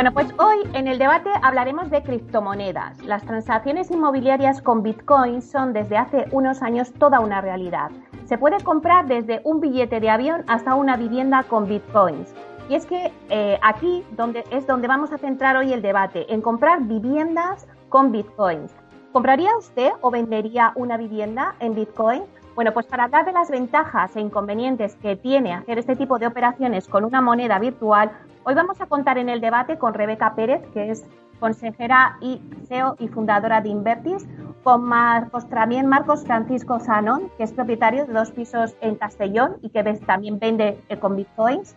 Bueno, pues hoy en el debate hablaremos de criptomonedas. Las transacciones inmobiliarias con Bitcoin son desde hace unos años toda una realidad. Se puede comprar desde un billete de avión hasta una vivienda con Bitcoins. Y es que eh, aquí donde, es donde vamos a centrar hoy el debate, en comprar viviendas con bitcoins. ¿Compraría usted o vendería una vivienda en bitcoin? Bueno, pues para hablar de las ventajas e inconvenientes que tiene hacer este tipo de operaciones con una moneda virtual, hoy vamos a contar en el debate con Rebeca Pérez, que es consejera y CEO y fundadora de Invertis, con Marcos, también Marcos Francisco Zanón, que es propietario de dos pisos en Castellón y que también vende eh, con bitcoins,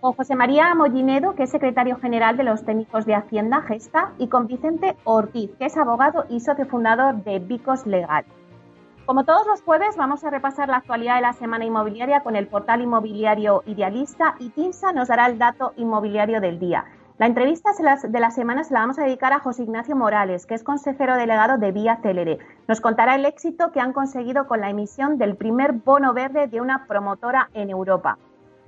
con José María Mollinedo, que es secretario general de los técnicos de Hacienda Gesta, y con Vicente Ortiz, que es abogado y socio fundador de Vicos Legal. Como todos los jueves, vamos a repasar la actualidad de la semana inmobiliaria con el portal inmobiliario Idealista y TINSA nos dará el dato inmobiliario del día. La entrevista de la semana se la vamos a dedicar a José Ignacio Morales, que es consejero delegado de Vía Célere. Nos contará el éxito que han conseguido con la emisión del primer bono verde de una promotora en Europa.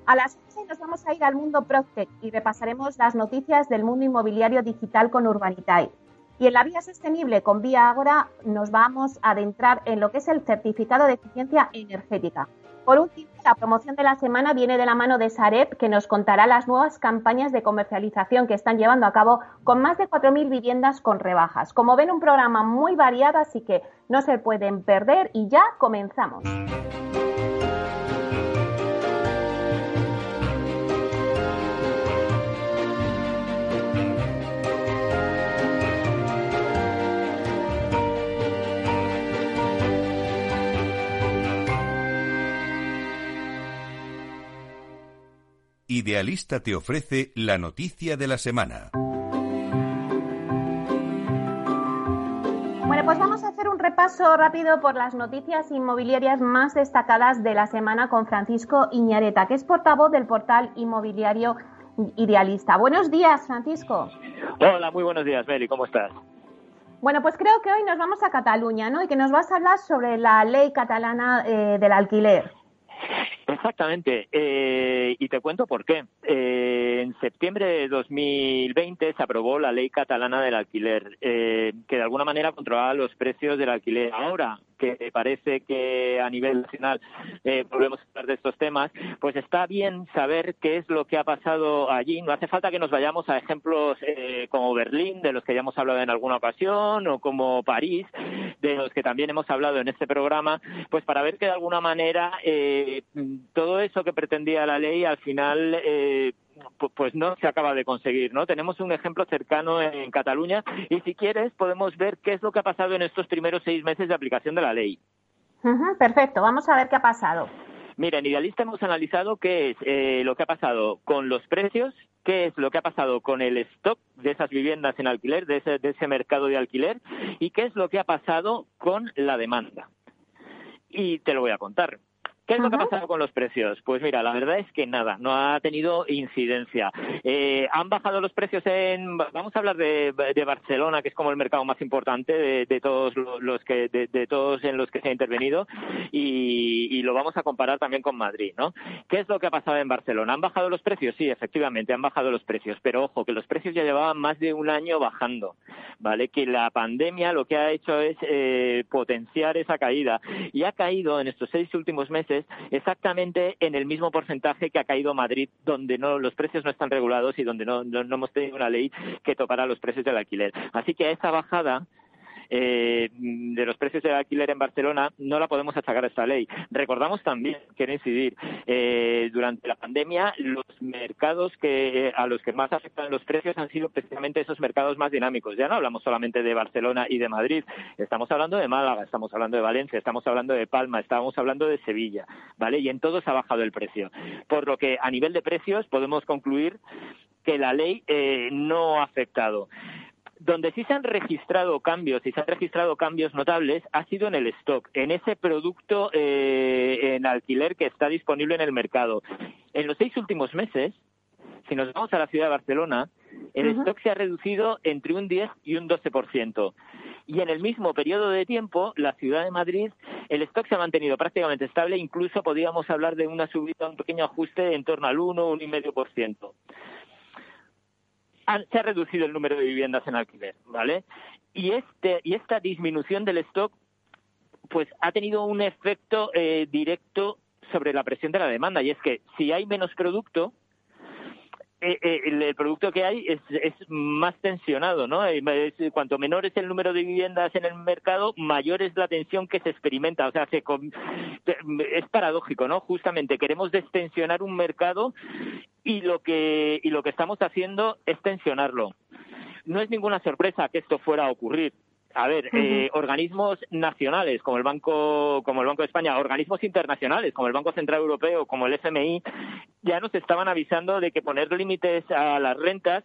A las 11 nos vamos a ir al mundo Proctec y repasaremos las noticias del mundo inmobiliario digital con Urbanitae. Y en la vía sostenible con Vía Agora nos vamos a adentrar en lo que es el certificado de eficiencia energética. Por último, la promoción de la semana viene de la mano de Sareb, que nos contará las nuevas campañas de comercialización que están llevando a cabo con más de 4.000 viviendas con rebajas. Como ven, un programa muy variado, así que no se pueden perder y ya comenzamos. Idealista te ofrece la noticia de la semana. Bueno, pues vamos a hacer un repaso rápido por las noticias inmobiliarias más destacadas de la semana con Francisco Iñareta, que es portavoz del portal inmobiliario Idealista. Buenos días, Francisco. Hola, muy buenos días, Mary, ¿cómo estás? Bueno, pues creo que hoy nos vamos a Cataluña, ¿no? Y que nos vas a hablar sobre la ley catalana eh, del alquiler. Exactamente, eh, y te cuento por qué. Eh, en septiembre de 2020 se aprobó la ley catalana del alquiler, eh, que de alguna manera controlaba los precios del alquiler. Ahora que parece que a nivel nacional volvemos a hablar de estos temas, pues está bien saber qué es lo que ha pasado allí. No hace falta que nos vayamos a ejemplos como Berlín, de los que ya hemos hablado en alguna ocasión, o como París, de los que también hemos hablado en este programa, pues para ver que de alguna manera todo eso que pretendía la ley al final eh, pues no se acaba de conseguir, ¿no? Tenemos un ejemplo cercano en Cataluña y si quieres podemos ver qué es lo que ha pasado en estos primeros seis meses de aplicación de la ley. perfecto, vamos a ver qué ha pasado. Mira, en Idealista hemos analizado qué es eh, lo que ha pasado con los precios, qué es lo que ha pasado con el stock de esas viviendas en alquiler, de ese, de ese mercado de alquiler, y qué es lo que ha pasado con la demanda. Y te lo voy a contar. ¿Qué es lo que ha pasado con los precios? Pues mira, la verdad es que nada, no ha tenido incidencia. Eh, han bajado los precios en, vamos a hablar de, Barcelona, que es como el mercado más importante de, todos los que, de, todos en los que se ha intervenido, y, lo vamos a comparar también con Madrid, ¿no? ¿Qué es lo que ha pasado en Barcelona? ¿Han bajado los precios? Sí, efectivamente, han bajado los precios, pero ojo, que los precios ya llevaban más de un año bajando, ¿vale? Que la pandemia lo que ha hecho es eh, potenciar esa caída y ha caído en estos seis últimos meses exactamente en el mismo porcentaje que ha caído Madrid, donde no los precios no están regulados y donde no, no, no hemos tenido una ley que tocara los precios del alquiler. Así que esa bajada eh, de los precios del alquiler en Barcelona no la podemos achacar a esta ley. Recordamos también, quiero incidir, eh, durante la pandemia los mercados que a los que más afectan los precios han sido precisamente esos mercados más dinámicos. Ya no hablamos solamente de Barcelona y de Madrid, estamos hablando de Málaga, estamos hablando de Valencia, estamos hablando de Palma, estamos hablando de Sevilla, ¿vale? Y en todos ha bajado el precio. Por lo que a nivel de precios podemos concluir que la ley eh, no ha afectado. Donde sí se han registrado cambios y se han registrado cambios notables ha sido en el stock, en ese producto eh, en alquiler que está disponible en el mercado. En los seis últimos meses, si nos vamos a la ciudad de Barcelona, el stock se ha reducido entre un 10 y un 12%. Y en el mismo periodo de tiempo, la ciudad de Madrid, el stock se ha mantenido prácticamente estable, incluso podríamos hablar de una subida, un pequeño ajuste en torno al 1, 1,5% se ha reducido el número de viviendas en alquiler, ¿vale? Y, este, y esta disminución del stock pues ha tenido un efecto eh, directo sobre la presión de la demanda y es que si hay menos producto eh, eh, el, producto que hay es, es más tensionado, ¿no? cuanto menor es el número de viviendas en el mercado, mayor es la tensión que se experimenta. O sea, se, es paradójico, ¿no? Justamente queremos destensionar un mercado y lo que y lo que estamos haciendo es tensionarlo. No es ninguna sorpresa que esto fuera a ocurrir. A ver, eh, organismos nacionales como el Banco como el Banco de España, organismos internacionales como el Banco Central Europeo, como el FMI, ya nos estaban avisando de que poner límites a las rentas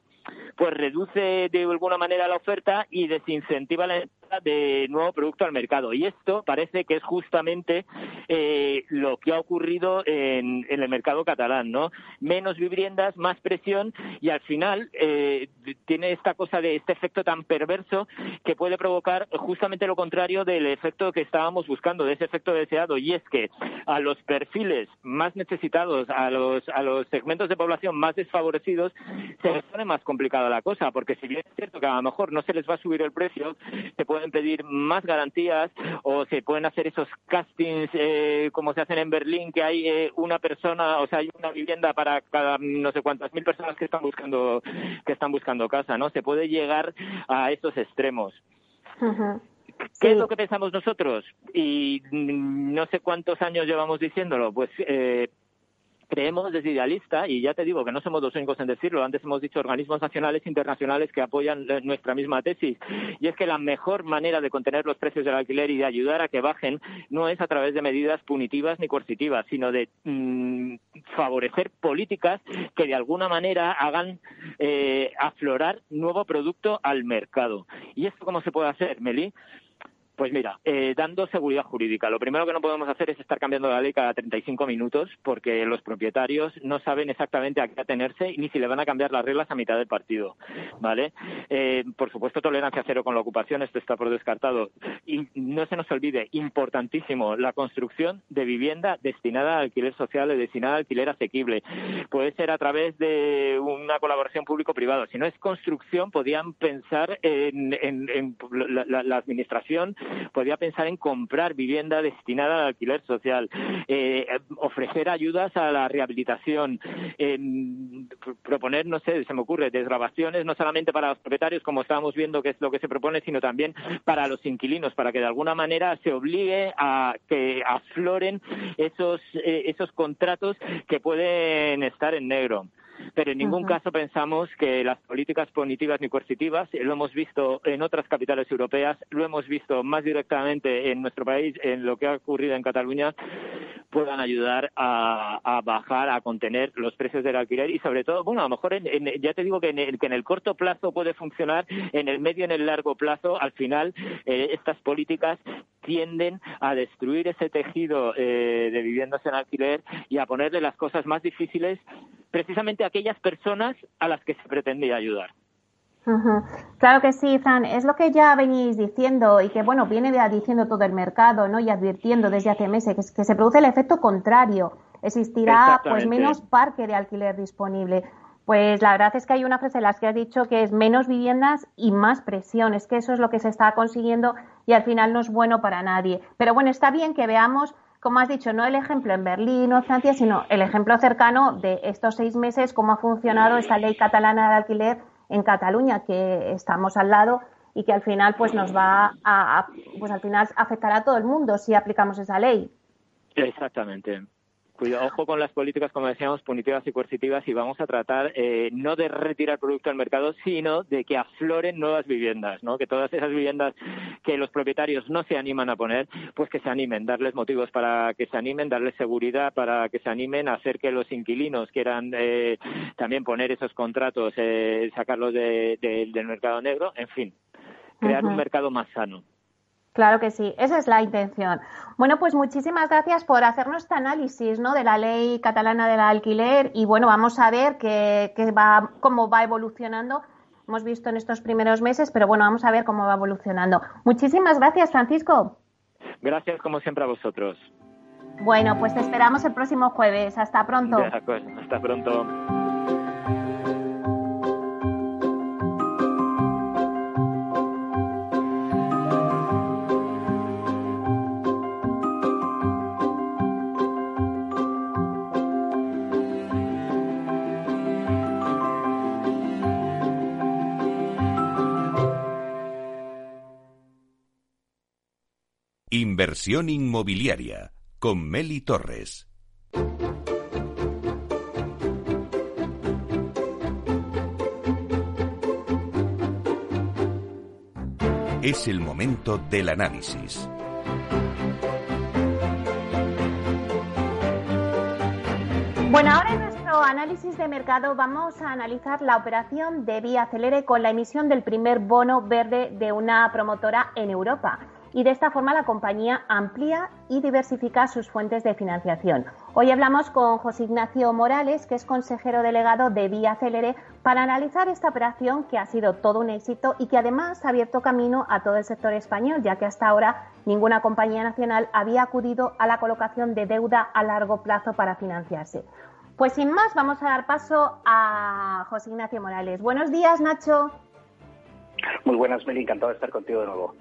pues reduce de alguna manera la oferta y desincentiva la de nuevo producto al mercado. Y esto parece que es justamente eh, lo que ha ocurrido en, el mercado catalán, ¿no? Menos viviendas, más presión y al final eh, tiene esta cosa de este efecto tan perverso que puede provocar justamente lo contrario del efecto que estábamos buscando, de ese efecto deseado. Y es que a los perfiles más necesitados, a los, a los segmentos de población más desfavorecidos, se les pone más complicada la cosa, porque si bien es cierto que a lo mejor no se les va a subir el precio, se pueden pedir más garantías o se pueden hacer esos castings eh, como se hacen en Berlín, que hay eh, una persona, o sea, hay una vivienda para cada no sé cuántas mil personas que están buscando que están buscando casa, ¿no? Se puede llegar a esos extremos. ¿Qué es lo que pensamos nosotros? Y no sé cuántos años llevamos diciéndolo. Pues eh, creemos desde Idealista, y ya te digo que no somos los únicos en decirlo, antes hemos dicho organismos nacionales e internacionales que apoyan nuestra misma tesis, y es que la mejor manera de contener los precios del alquiler y de ayudar a que bajen no es a través de medidas punitivas ni coercitivas, sino de mm, favorecer políticas que de alguna manera hagan eh, aflorar nuevo producto al mercado. ¿Y esto cómo se puede hacer, Meli? Pues mira, eh, dando seguridad jurídica. Lo primero que no podemos hacer es estar cambiando la ley cada 35 minutos porque los propietarios no saben exactamente a qué atenerse ni si le van a cambiar las reglas a mitad del partido. ¿Vale? Eh, por supuesto, tolerancia cero con la ocupación, esto está por descartado. Y no se nos olvide, importantísimo, la construcción de vivienda destinada al alquiler social y destinada al alquiler asequible. Puede ser a través de una colaboración público-privado. Si no es construcción, podían pensar en, la administración podía pensar en comprar vivienda destinada al alquiler social, eh, ofrecer ayudas a la rehabilitación, proponer, no sé, se me ocurre, desgrabaciones no solamente para los propietarios, como estábamos viendo que es lo que se propone, sino también para los inquilinos, para que de alguna manera se obligue a que afloren esos, eh, esos contratos que pueden estar en negro pero en ningún caso pensamos que las políticas punitivas ni coercitivas, lo hemos visto en otras capitales europeas, lo hemos visto más directamente en nuestro país, en lo que ha ocurrido en Cataluña, puedan ayudar a, bajar, a contener los precios del alquiler y sobre todo, bueno, a lo mejor ya te digo que en, el, que en el corto plazo puede funcionar, en el medio y en el largo plazo, al final, eh, estas políticas tienden a destruir ese tejido eh, de viviendas en alquiler y a ponerle las cosas más difíciles precisamente a aquellas personas a las que se pretendía ayudar. Claro que sí, Fran. Es lo que ya venís diciendo y que, bueno, viene diciendo todo el mercado, ¿no? Y advirtiendo desde hace meses que, que se produce el efecto contrario. Existirá, pues, menos parque de alquiler disponible. Pues la verdad es que hay una frase en las que has dicho que es menos viviendas y más presión. Es que eso es lo que se está consiguiendo y al final no es bueno para nadie. Pero bueno, está bien que veamos, como has dicho, no el ejemplo en Berlín o Francia, sino el ejemplo cercano de estos seis meses, cómo ha funcionado esta ley catalana de alquiler en Cataluña, que estamos al lado y que al final pues nos va a, pues al final afectará a todo el mundo si aplicamos esa ley. Exactamente cuidado, ojo con las políticas, como decíamos, punitivas y coercitivas y vamos a tratar eh, no de retirar producto al mercado, sino de que afloren nuevas viviendas, ¿no? Que todas esas viviendas que los propietarios no se animan a poner, pues que se animen, darles motivos para que se animen, darles seguridad para que se animen a hacer que los inquilinos quieran eh, también poner esos contratos, eh, sacarlos del mercado negro, en fin, crear un mercado más sano. Claro que sí, esa es la intención. Bueno, pues muchísimas gracias por hacernos este análisis ¿no? de la ley catalana del alquiler y bueno, vamos a ver qué, va, cómo va evolucionando. Hemos visto en estos primeros meses, pero bueno, vamos a ver cómo va evolucionando. Muchísimas gracias, Francisco. Gracias, como siempre, a vosotros. Bueno, pues te esperamos el próximo jueves. Hasta pronto. hasta pronto. Inversión inmobiliaria con Meli Torres. Es el momento del análisis. Bueno, ahora en nuestro análisis de mercado vamos a analizar la operación de Vía Acelere con la emisión del primer bono verde de una promotora en Europa y de esta forma la compañía amplía y diversifica sus fuentes de financiación. Hoy hablamos con José Ignacio Morales, que es consejero delegado de Vía Celere, para analizar esta operación que ha sido todo un éxito y que además ha abierto camino a todo el sector español, ya que hasta ahora ninguna compañía nacional había acudido a la colocación de deuda a largo plazo para financiarse. Pues sin más, vamos a dar paso a José Ignacio Morales. Buenos días, Nacho. Muy buenas, Meli. Encantado de estar contigo de nuevo.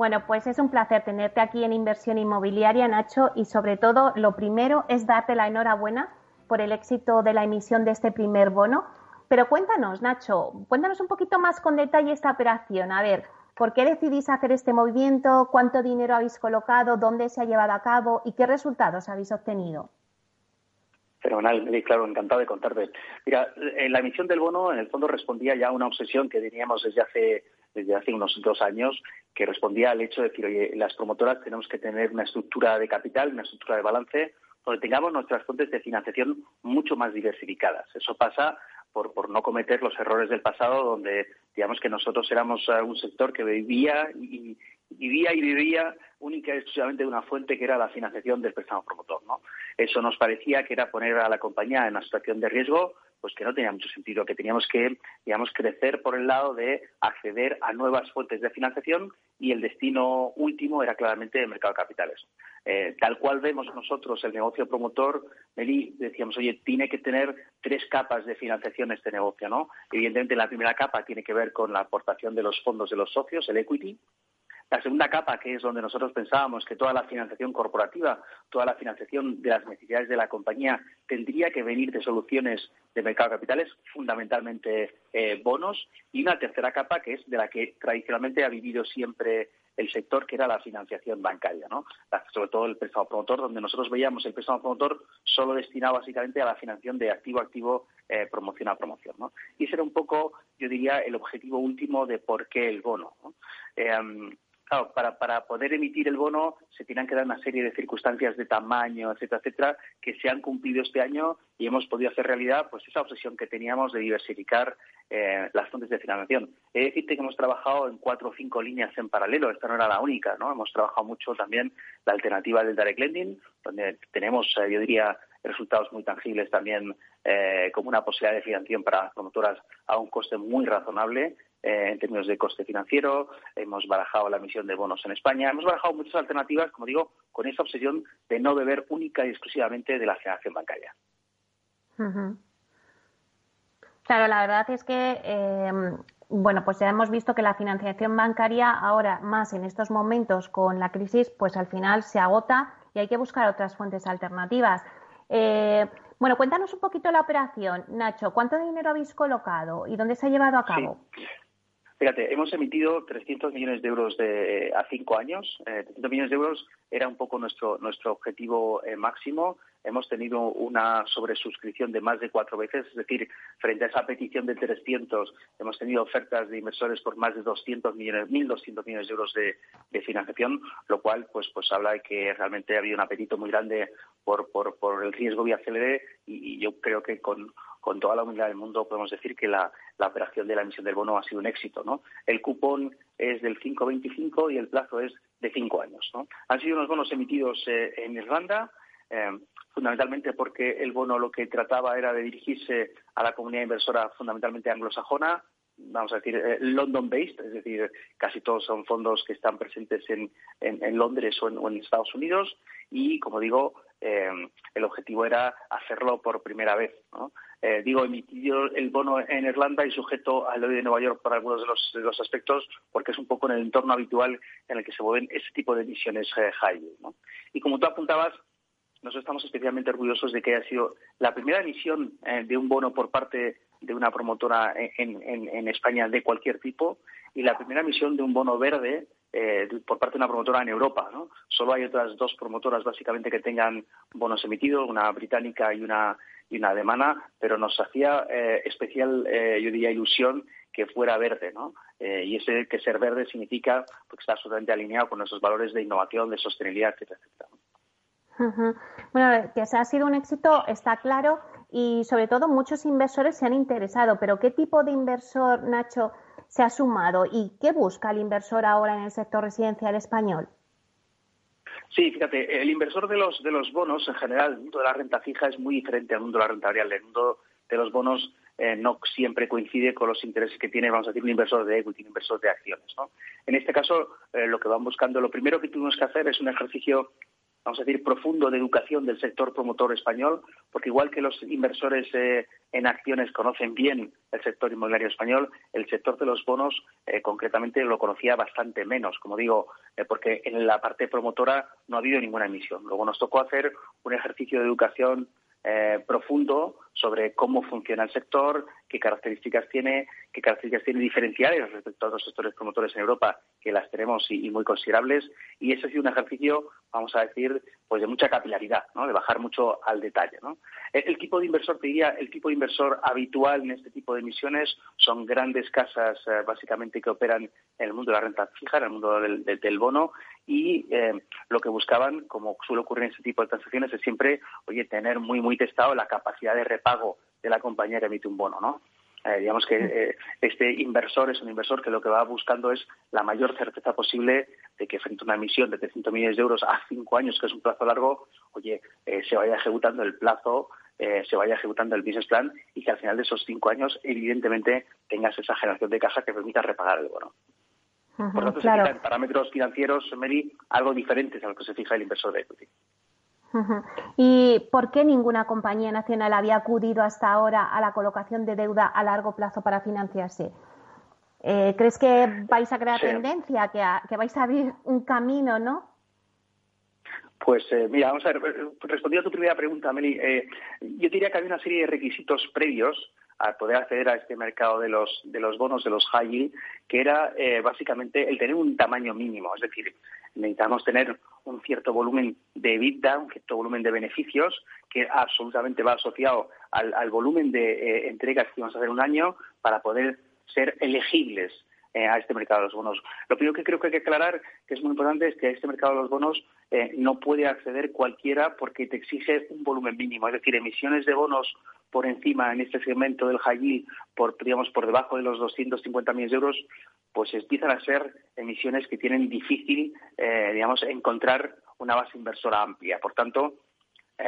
Bueno, pues es un placer tenerte aquí en Inversión Inmobiliaria, Nacho, y sobre todo lo primero es darte la enhorabuena por el éxito de la emisión de este primer bono. Pero cuéntanos, Nacho, cuéntanos un poquito más con detalle esta operación. A ver, ¿por qué decidís hacer este movimiento? ¿Cuánto dinero habéis colocado? ¿Dónde se ha llevado a cabo? ¿Y qué resultados habéis obtenido? Fenomenal, claro, encantado de contarte. Mira, la emisión del bono en el fondo respondía ya a una obsesión que teníamos desde hace desde hace unos dos años que respondía al hecho de decir, oye, las promotoras tenemos que tener una estructura de capital, una estructura de balance, donde tengamos nuestras fuentes de financiación mucho más diversificadas. Eso pasa por, por no cometer los errores del pasado, donde digamos que nosotros éramos eh, un sector que vivía y, vivía y vivía única y exclusivamente de una fuente que era la financiación del préstamo promotor. ¿no? Eso nos parecía que era poner a la compañía en una situación de riesgo pues que no tenía mucho sentido, que teníamos que, digamos, crecer por el lado de acceder a nuevas fuentes de financiación y el destino último era claramente el mercado de capitales. Eh, tal cual vemos nosotros el negocio promotor, Meli, decíamos, oye, tiene que tener tres capas de financiación este negocio, ¿no? Evidentemente, la primera capa tiene que ver con la aportación de los fondos de los socios, el equity. La segunda capa, que es donde nosotros pensábamos que toda la financiación corporativa, toda la financiación de las necesidades de la compañía tendría que venir de soluciones de mercado de capitales, fundamentalmente eh, bonos. Y una tercera capa, que es de la que tradicionalmente ha vivido siempre el sector que era la financiación bancaria, ¿no? sobre todo el préstamo promotor, donde nosotros veíamos el préstamo promotor solo destinado básicamente a la financiación de activo a activo, eh, promoción a promoción. ¿no? Y ese era un poco, yo diría, el objetivo último de por qué el bono. ¿no? Eh, claro, para, para poder emitir el bono se tienen que dar una serie de circunstancias de tamaño, etcétera, etcétera, que se han cumplido este año y hemos podido hacer realidad pues esa obsesión que teníamos de diversificar eh, las fuentes de financiación. He de decirte que hemos trabajado en cuatro o cinco líneas en paralelo, esta no era la única, ¿no? Hemos trabajado mucho también la alternativa del direct lending, donde tenemos, eh, yo diría, resultados muy tangibles también eh, como una posibilidad de financiación para promotoras a un coste muy razonable eh, en términos de coste financiero, hemos barajado la emisión de bonos en España, hemos barajado muchas alternativas, como digo, con esa obsesión de no beber única y exclusivamente de la financiación bancaria. Claro, la verdad es que, eh, bueno, pues ya hemos visto que la financiación bancaria ahora, más en estos momentos con la crisis, pues al final se agota y hay que buscar otras fuentes alternativas. Eh, bueno, cuéntanos un poquito la operación, Nacho. ¿Cuánto dinero habéis colocado y dónde se ha llevado a cabo? Fíjate, hemos emitido 300 millones de euros de, a cinco años. Eh, 300 millones de euros era un poco nuestro, nuestro objetivo eh, máximo. Hemos tenido una sobresuscripción de más de cuatro veces, es decir, frente a esa petición de 300, hemos tenido ofertas de inversores por más de 200 millones, 1.200 millones de euros de, financiación, lo cual pues, pues habla de que realmente ha habido un apetito muy grande por, el riesgo vía CLD y yo creo que con toda la humildad del mundo podemos decir que la, operación de la emisión del bono ha sido un éxito. ¿no? El cupón es del 5,25 y el plazo es de cinco años. Han sido unos bonos emitidos eh, en Irlanda, eh, fundamentalmente porque el bono lo que trataba era de dirigirse a la comunidad inversora fundamentalmente anglosajona, vamos a decir, eh, London-based, es decir, casi todos son fondos que están presentes en, en, Londres o en, Estados Unidos y, como digo, el objetivo era hacerlo por primera vez. eh, digo, emitido el bono en Irlanda y sujeto al ley de Nueva York por algunos de los, aspectos, porque es un poco en el entorno habitual en el que se mueven ese tipo de emisiones eh, high ¿no? Y como tú apuntabas, nosotros estamos especialmente orgullosos de que haya sido la primera emisión eh, de un bono por parte de una promotora en, en, España de cualquier tipo y la primera emisión de un bono verde eh, por parte de una promotora en Europa. ¿no? Solo hay otras dos promotoras básicamente que tengan bonos emitidos, una británica y una y una demanda, pero nos hacía eh, especial, eh, yo diría, ilusión que fuera verde, ¿no? Eh, y ese que ser verde significa porque está absolutamente alineado con nuestros valores de innovación, de sostenibilidad, etcétera, etcétera. Bueno, que ha sido un éxito está claro y sobre todo muchos inversores se han interesado, pero ¿qué tipo de inversor, Nacho, se ha sumado y qué busca el inversor ahora en el sector residencial español? Sí, fíjate, el inversor de los, de los bonos, en general, el mundo de la renta fija es muy diferente al mundo de la renta variable. El mundo de los bonos eh, no siempre coincide con los intereses que tiene, vamos a decir, un inversor de equity, un inversor de acciones. ¿no? En este caso, eh, lo que van buscando, lo primero que tuvimos que hacer es un ejercicio vamos a decir, profundo de educación del sector promotor español, porque igual que los inversores eh, en acciones conocen bien el sector inmobiliario español, el sector de los bonos eh, concretamente lo conocía bastante menos, como digo, eh, porque en la parte promotora no ha habido ninguna emisión. Luego nos tocó hacer un ejercicio de educación profundo sobre cómo funciona el sector, qué características tiene, qué características tiene diferenciales respecto a otros sectores promotores en Europa, que las tenemos y, muy considerables. Y ese ha sido un ejercicio, vamos a decir, pues de mucha capilaridad, ¿no? de bajar mucho al detalle. El, tipo de inversor, te diría, el tipo de inversor habitual en este tipo de emisiones son grandes casas, eh, básicamente, que operan en el mundo de la renta fija, en el mundo del, del, bono, y eh, lo que buscaban, como suele ocurrir en este tipo de transacciones, es siempre, oye, tener muy, muy testado la capacidad de pago de la compañía que emite un bono, ¿no? Eh, digamos que eh, este inversor es un inversor que lo que va buscando es la mayor certeza posible de que frente a una emisión de 300 millones de euros a cinco años, que es un plazo largo, oye, eh, se vaya ejecutando el plazo, se vaya ejecutando el business plan y que al final de esos cinco años, evidentemente, tengas esa generación de caja que permita repagar el bono. Por lo tanto, se fijan parámetros financieros, Mary, algo diferentes a lo que se fija el inversor de equity. ¿Y por qué ninguna compañía nacional había acudido hasta ahora a la colocación de deuda a largo plazo para financiarse? Eh, ¿Crees que vais a crear tendencia, que, que vais a abrir un camino, no? Pues eh, mira, vamos a ver, respondiendo a tu primera pregunta, Meli, eh, yo diría que hay una serie de requisitos previos a poder acceder a este mercado de los, de los bonos, de los high yield, que era eh, básicamente el tener un tamaño mínimo. Es decir, necesitamos tener un cierto volumen de EBITDA, un cierto volumen de beneficios, que absolutamente va asociado al, volumen de entregas que vamos a hacer un año para poder ser elegibles eh, a este mercado de los bonos. Lo primero que creo que hay que aclarar, que es muy importante, es que a este mercado de los bonos eh, no puede acceder cualquiera porque te exige un volumen mínimo, es decir, emisiones de bonos por encima en este segmento del high yield, por, digamos, por debajo de los 250 millones de euros, pues empiezan a ser emisiones que tienen difícil, eh, digamos, encontrar una base inversora amplia. Por tanto,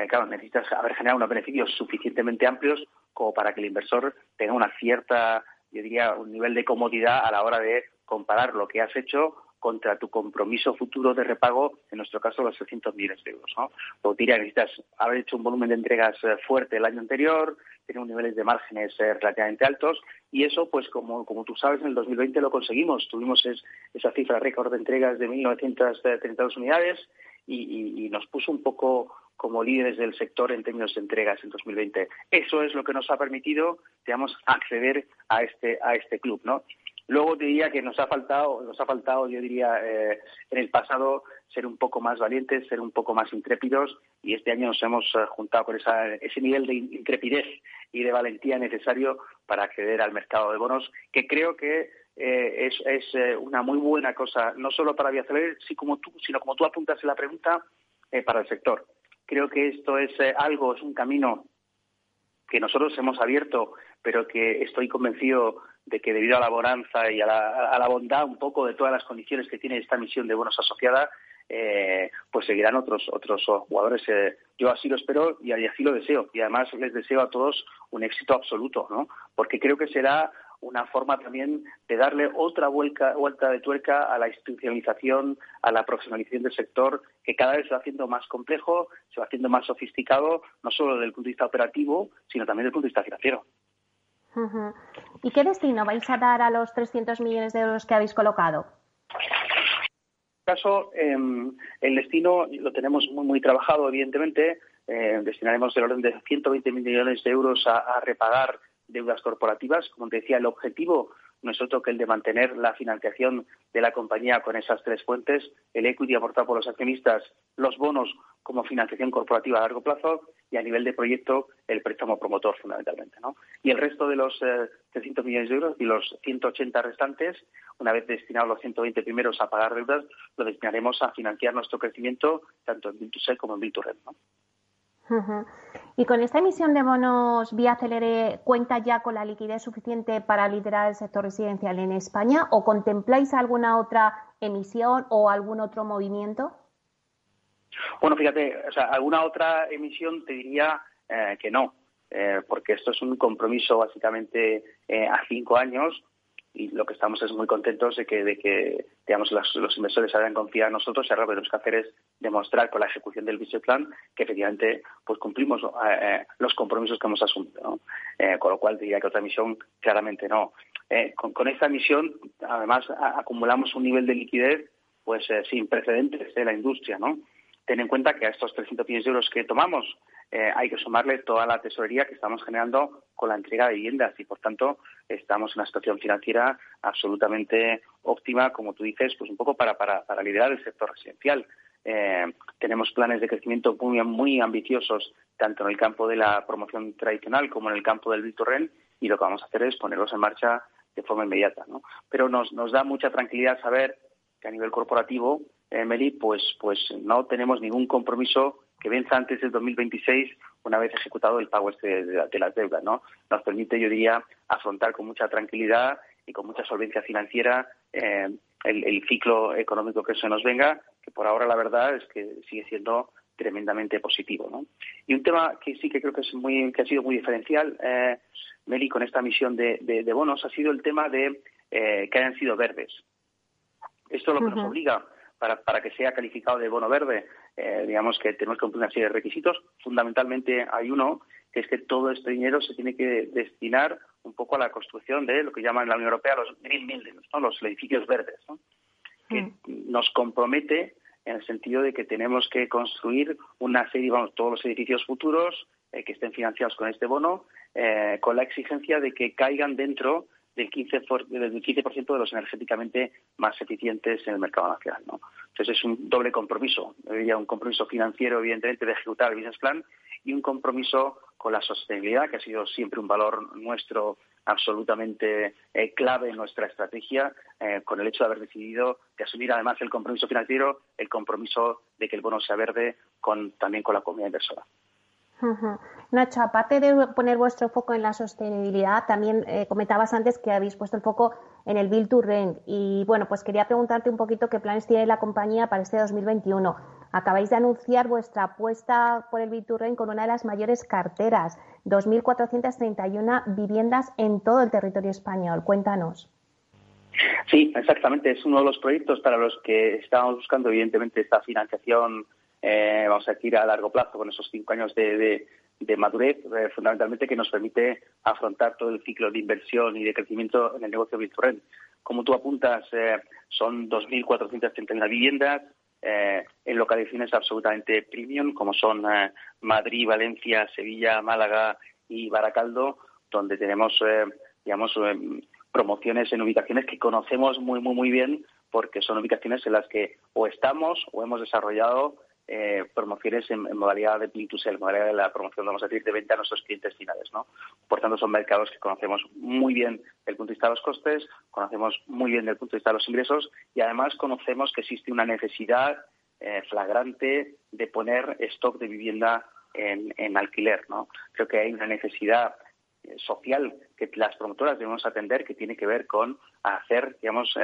claro, necesitas haber generado unos beneficios suficientemente amplios como para que el inversor tenga una cierta yo diría, un nivel de comodidad a la hora de comparar lo que has hecho contra tu compromiso futuro de repago, en nuestro caso los 600 millones de euros. ¿no? Diría necesitas haber hecho un volumen de entregas eh, fuerte el año anterior, tener niveles de márgenes eh, relativamente altos y eso, pues como, como tú sabes, en el 2020 lo conseguimos. Tuvimos esa cifra récord de entregas de 1.932 unidades y, y nos puso un poco como líderes del sector en términos de entregas en 2020. Eso es lo que nos ha permitido, digamos, acceder a este a este club, ¿no? Luego diría que nos ha faltado, nos ha faltado, yo diría, eh, en el pasado ser un poco más valientes, ser un poco más intrépidos y este año nos hemos eh, juntado con ese nivel de intrepidez y de valentía necesario para acceder al mercado de bonos, que creo que eh, es, una muy buena cosa, no solo para Viaceler, sino como tú, sino como tú apuntas en la pregunta, para el sector. Creo que esto es eh, algo, es un camino que nosotros hemos abierto, pero que estoy convencido de que debido a la bonanza y a la, bondad un poco de todas las condiciones que tiene esta misión de bonos asociada, eh, pues seguirán otros otros jugadores. Eh, yo así lo espero y así lo deseo. Y además les deseo a todos un éxito absoluto, ¿no? Porque creo que será una forma también de darle otra vuelta, vuelta de tuerca a la institucionalización, a la profesionalización del sector, que cada vez se va haciendo más complejo, se va haciendo más sofisticado, no solo desde el punto de vista operativo, sino también desde el punto de vista financiero. ¿Y qué destino vais a dar a los 300 millones de euros que habéis colocado? En este caso, em, el destino lo tenemos muy, muy trabajado, evidentemente. Eh, destinaremos el orden de 120 millones de euros a repagar deudas corporativas. Como te decía, el objetivo no es otro que el de mantener la financiación de la compañía con esas tres fuentes, el equity aportado por los accionistas, los bonos como financiación corporativa a largo plazo y a nivel de proyecto el préstamo promotor fundamentalmente. ¿no? Y el resto de los 300 eh, millones de euros y los 180 restantes, una vez destinados los 120 primeros a pagar deudas, lo destinaremos a financiar nuestro crecimiento tanto en to como en to ¿no? Y con esta emisión de bonos vía Celere, ¿cuenta ya con la liquidez suficiente para liderar el sector residencial en España o contempláis alguna otra emisión o algún otro movimiento? Bueno, fíjate, o sea, alguna otra emisión te diría eh, que no, eh, porque esto es un compromiso básicamente eh, a cinco años y lo que estamos es muy contentos de que, de que digamos, los, inversores hayan confiado en nosotros y ahora lo que tenemos que hacer es demostrar con la ejecución del business plan que efectivamente pues cumplimos eh, eh, los compromisos que hemos asumido. Eh, con lo cual diría que otra misión claramente no. con, esta misión además acumulamos un nivel de liquidez pues sin precedentes de la industria. ¿no? Ten en cuenta que a estos 300 millones de euros que tomamos eh, hay que sumarle toda la tesorería que estamos generando con la entrega de viviendas y, por tanto, estamos en una situación financiera absolutamente óptima, como tú dices, pues un poco para, para, para liderar el sector residencial. Eh, tenemos planes de crecimiento muy, muy ambiciosos, tanto en el campo de la promoción tradicional como en el campo del Vitorren, y lo que vamos a hacer es ponerlos en marcha de forma inmediata. ¿no? Pero nos da mucha tranquilidad saber que a nivel corporativo, Meli, pues, pues no tenemos ningún compromiso que venza antes del 2026 una vez ejecutado el pago este de, las deudas, ¿no? Nos permite, yo diría, afrontar con mucha tranquilidad y con mucha solvencia financiera eh, el, ciclo económico que se nos venga, que por ahora la verdad es que sigue siendo tremendamente positivo, ¿no? Y un tema que sí que creo que es muy que ha sido muy diferencial, eh, Meli, con esta misión de, bonos ha sido el tema de eh, que hayan sido verdes. Esto lo que nos obliga para, para que sea calificado de bono verde eh, digamos que tenemos que cumplir una serie de requisitos. Fundamentalmente hay uno, que es que todo este dinero se tiene que destinar un poco a la construcción de lo que llaman en la Unión Europea los green buildings, los edificios verdes, que mm. nos compromete en el sentido de que tenemos que construir una serie, vamos, todos los edificios futuros eh, que estén financiados con este bono, eh, con la exigencia de que caigan dentro del 15%, del 15 de los energéticamente más eficientes en el mercado nacional. Entonces es un doble compromiso. Había un compromiso financiero, evidentemente, de ejecutar el business plan y un compromiso con la sostenibilidad, que ha sido siempre un valor nuestro absolutamente eh, clave en nuestra estrategia, eh, con el hecho de haber decidido de asumir además el compromiso financiero, el compromiso de que el bono sea verde con, también con la comunidad inversora. Nacho, aparte de poner vuestro foco en la sostenibilidad, también eh, comentabas antes que habéis puesto el foco en el Build to Rent. Y bueno, pues quería preguntarte un poquito qué planes tiene la compañía para este 2021. Acabáis de anunciar vuestra apuesta por el Build to Rent con una de las mayores carteras, 2.431 viviendas en todo el territorio español. Cuéntanos. Sí, exactamente. Es uno de los proyectos para los que estamos buscando, evidentemente, esta financiación eh, vamos a decir, a largo plazo, con esos cinco años de, madurez, eh, fundamentalmente que nos permite afrontar todo el ciclo de inversión y de crecimiento en el negocio virtual. Como tú apuntas, eh, son 2.431 viviendas en localizaciones absolutamente premium, como son Madrid, Valencia, Sevilla, Málaga y Baracaldo, donde tenemos, digamos, promociones en ubicaciones que conocemos muy, muy, muy bien porque son ubicaciones en las que o estamos o hemos desarrollado eh, promociones en, modalidad de build to sell, modalidad de la promoción, vamos a decir, de venta a nuestros clientes finales, ¿no? Por tanto, son mercados que conocemos muy bien desde el punto de vista de los costes, conocemos muy bien desde el punto de vista de los ingresos y además conocemos que existe una necesidad eh, flagrante de poner stock de vivienda en, alquiler, ¿no? Creo que hay una necesidad eh, social que las promotoras debemos atender que tiene que ver con hacer, digamos,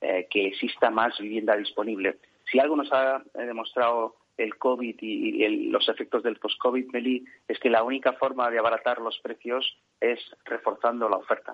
que exista más vivienda disponible. Si algo nos ha demostrado el COVID y, los efectos del post-COVID, Meli, es que la única forma de abaratar los precios es reforzando la oferta.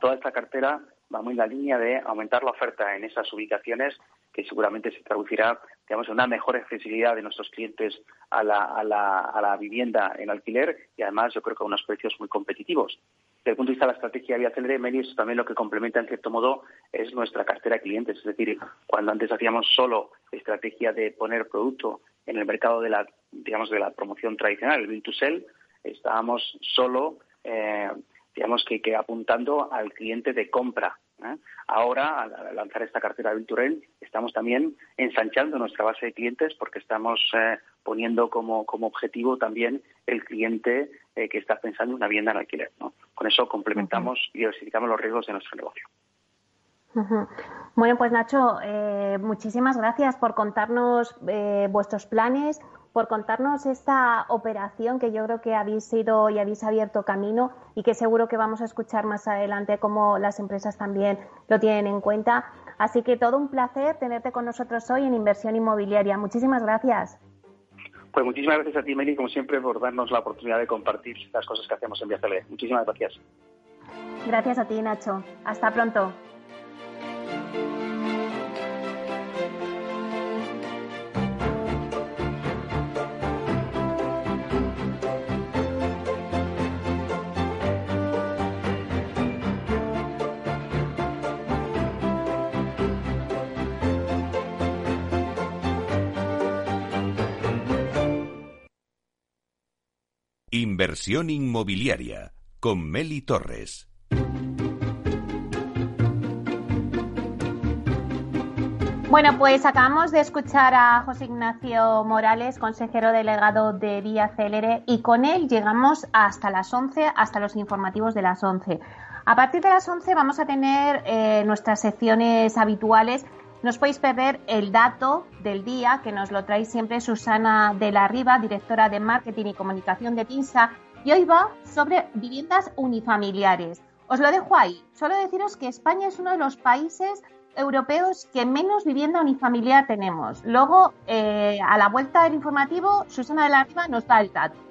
Toda esta cartera va muy en la línea de aumentar la oferta en esas ubicaciones que seguramente se traducirá, digamos, en una mejor accesibilidad de nuestros clientes a la, a la, a la vivienda en alquiler y además yo creo que a unos precios muy competitivos. Desde el punto de vista de la estrategia Vía Célere, Melis también lo que complementa en cierto modo es nuestra cartera de clientes. Es decir, cuando antes hacíamos solo estrategia de poner producto en el mercado de la, digamos, de la promoción tradicional, el build estábamos solo, eh, digamos que, apuntando al cliente de compra. ¿eh? Ahora, al lanzar esta cartera de estamos también ensanchando nuestra base de clientes porque estamos eh, poniendo como, como objetivo también el cliente que está pensando en una vivienda en alquiler. ¿no? Con eso complementamos y diversificamos los riesgos de nuestro negocio. Bueno, pues Nacho, eh, muchísimas gracias por contarnos eh, vuestros planes, por contarnos esta operación que yo creo que habéis sido y habéis abierto camino y que seguro que vamos a escuchar más adelante cómo las empresas también lo tienen en cuenta. Así que todo un placer tenerte con nosotros hoy en Inversión Inmobiliaria. Muchísimas gracias. Pues muchísimas gracias a ti, Meli, como siempre, por darnos la oportunidad de compartir las cosas que hacemos en Viacele. Muchísimas gracias. Gracias a ti, Nacho. Hasta pronto. Inversión inmobiliaria con Meli Torres. Bueno, pues acabamos de escuchar a José Ignacio Morales, consejero delegado de Vía Célere, y con él llegamos hasta las 11, hasta los informativos de las 11. A partir de las 11 vamos a tener eh, nuestras secciones habituales. No os podéis perder el dato del día, que nos lo trae siempre Susana de la Riva, directora de Marketing y Comunicación de TINSA, y hoy va sobre viviendas unifamiliares. Os lo dejo ahí. Solo deciros que España es uno de los países europeos que menos vivienda unifamiliar tenemos. Luego, eh, a la vuelta del informativo, Susana de la Riva nos da el dato.